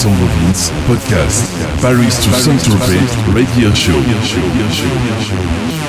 Alessandro Vince Podcast. Paris to Saint-Tropez Radio Show.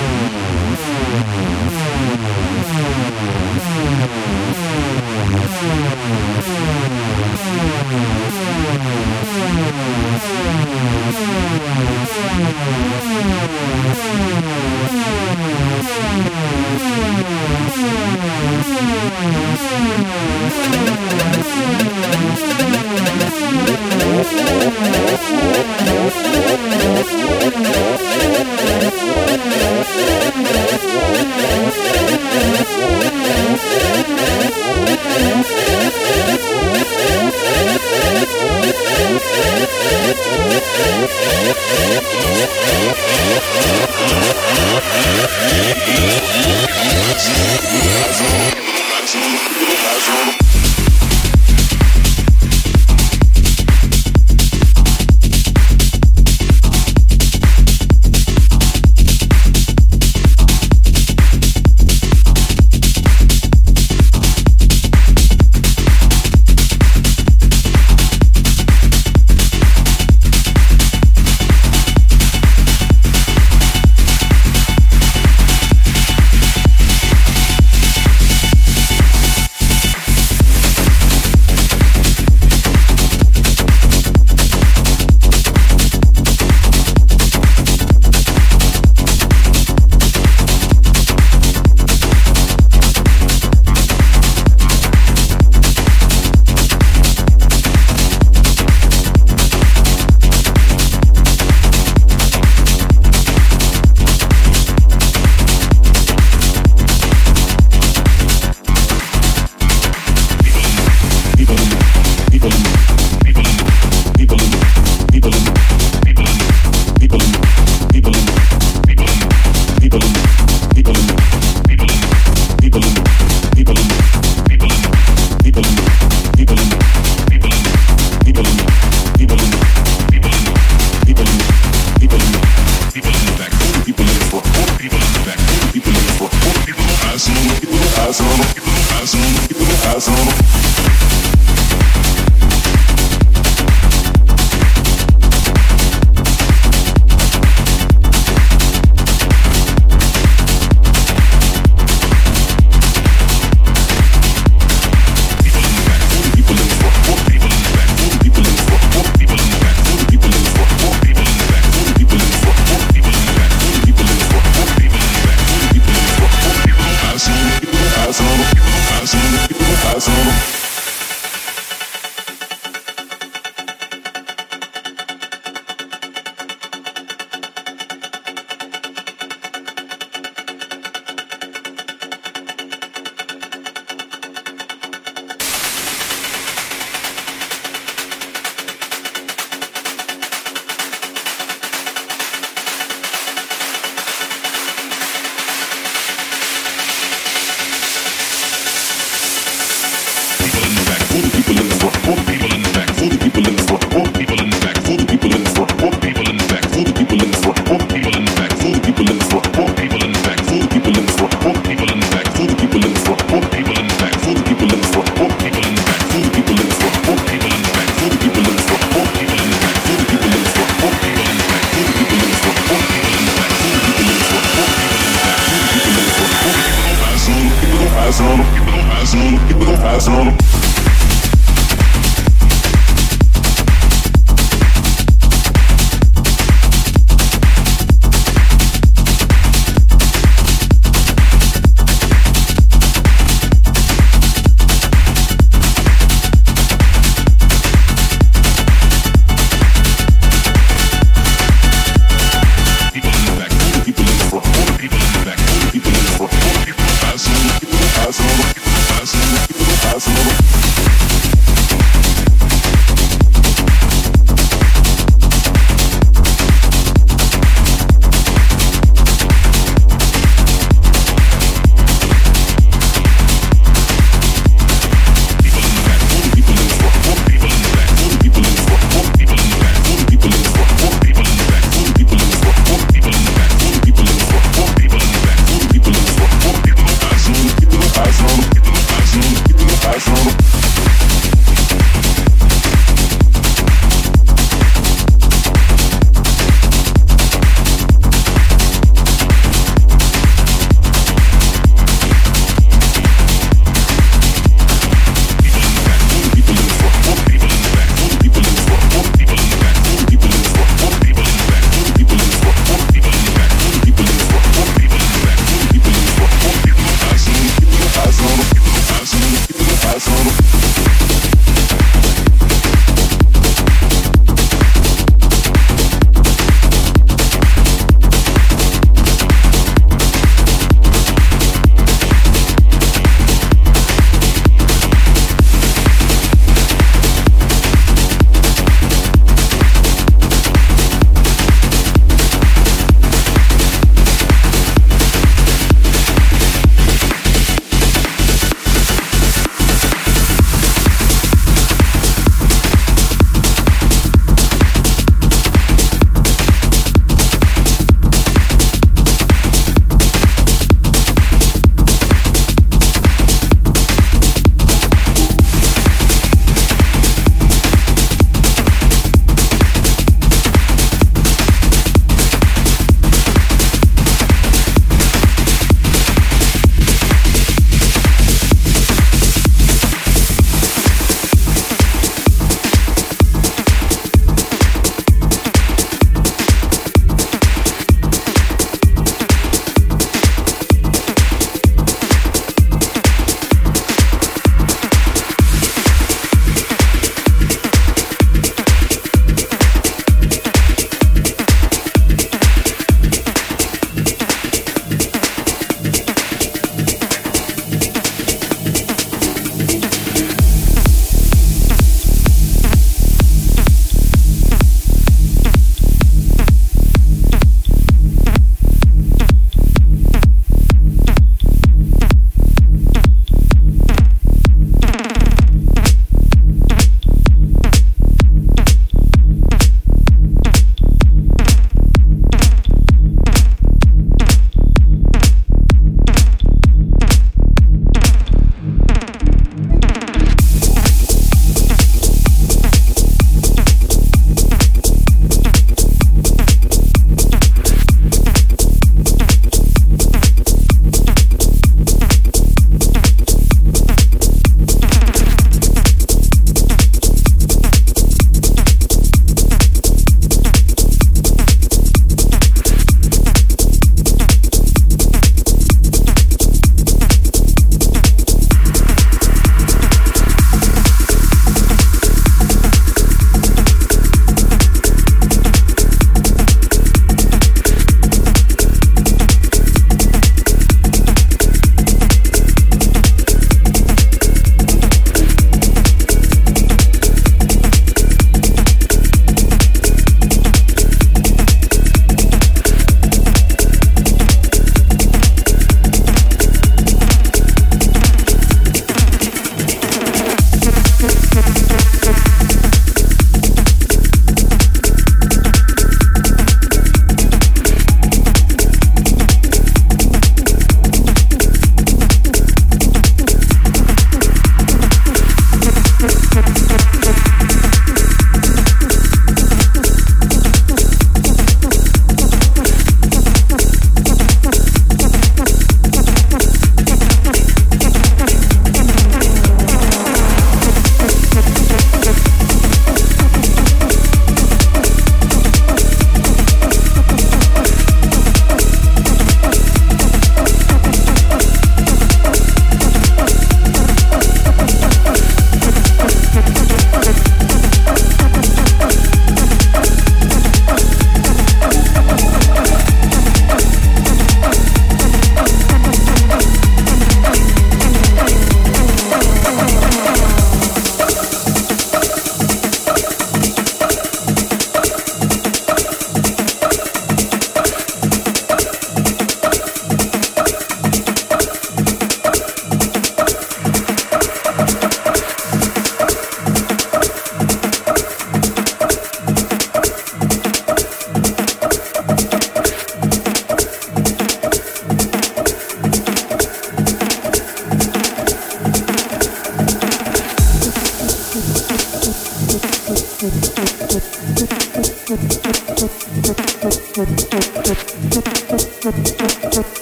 fast on them. Keep it on fast on them. Keep it fast on them.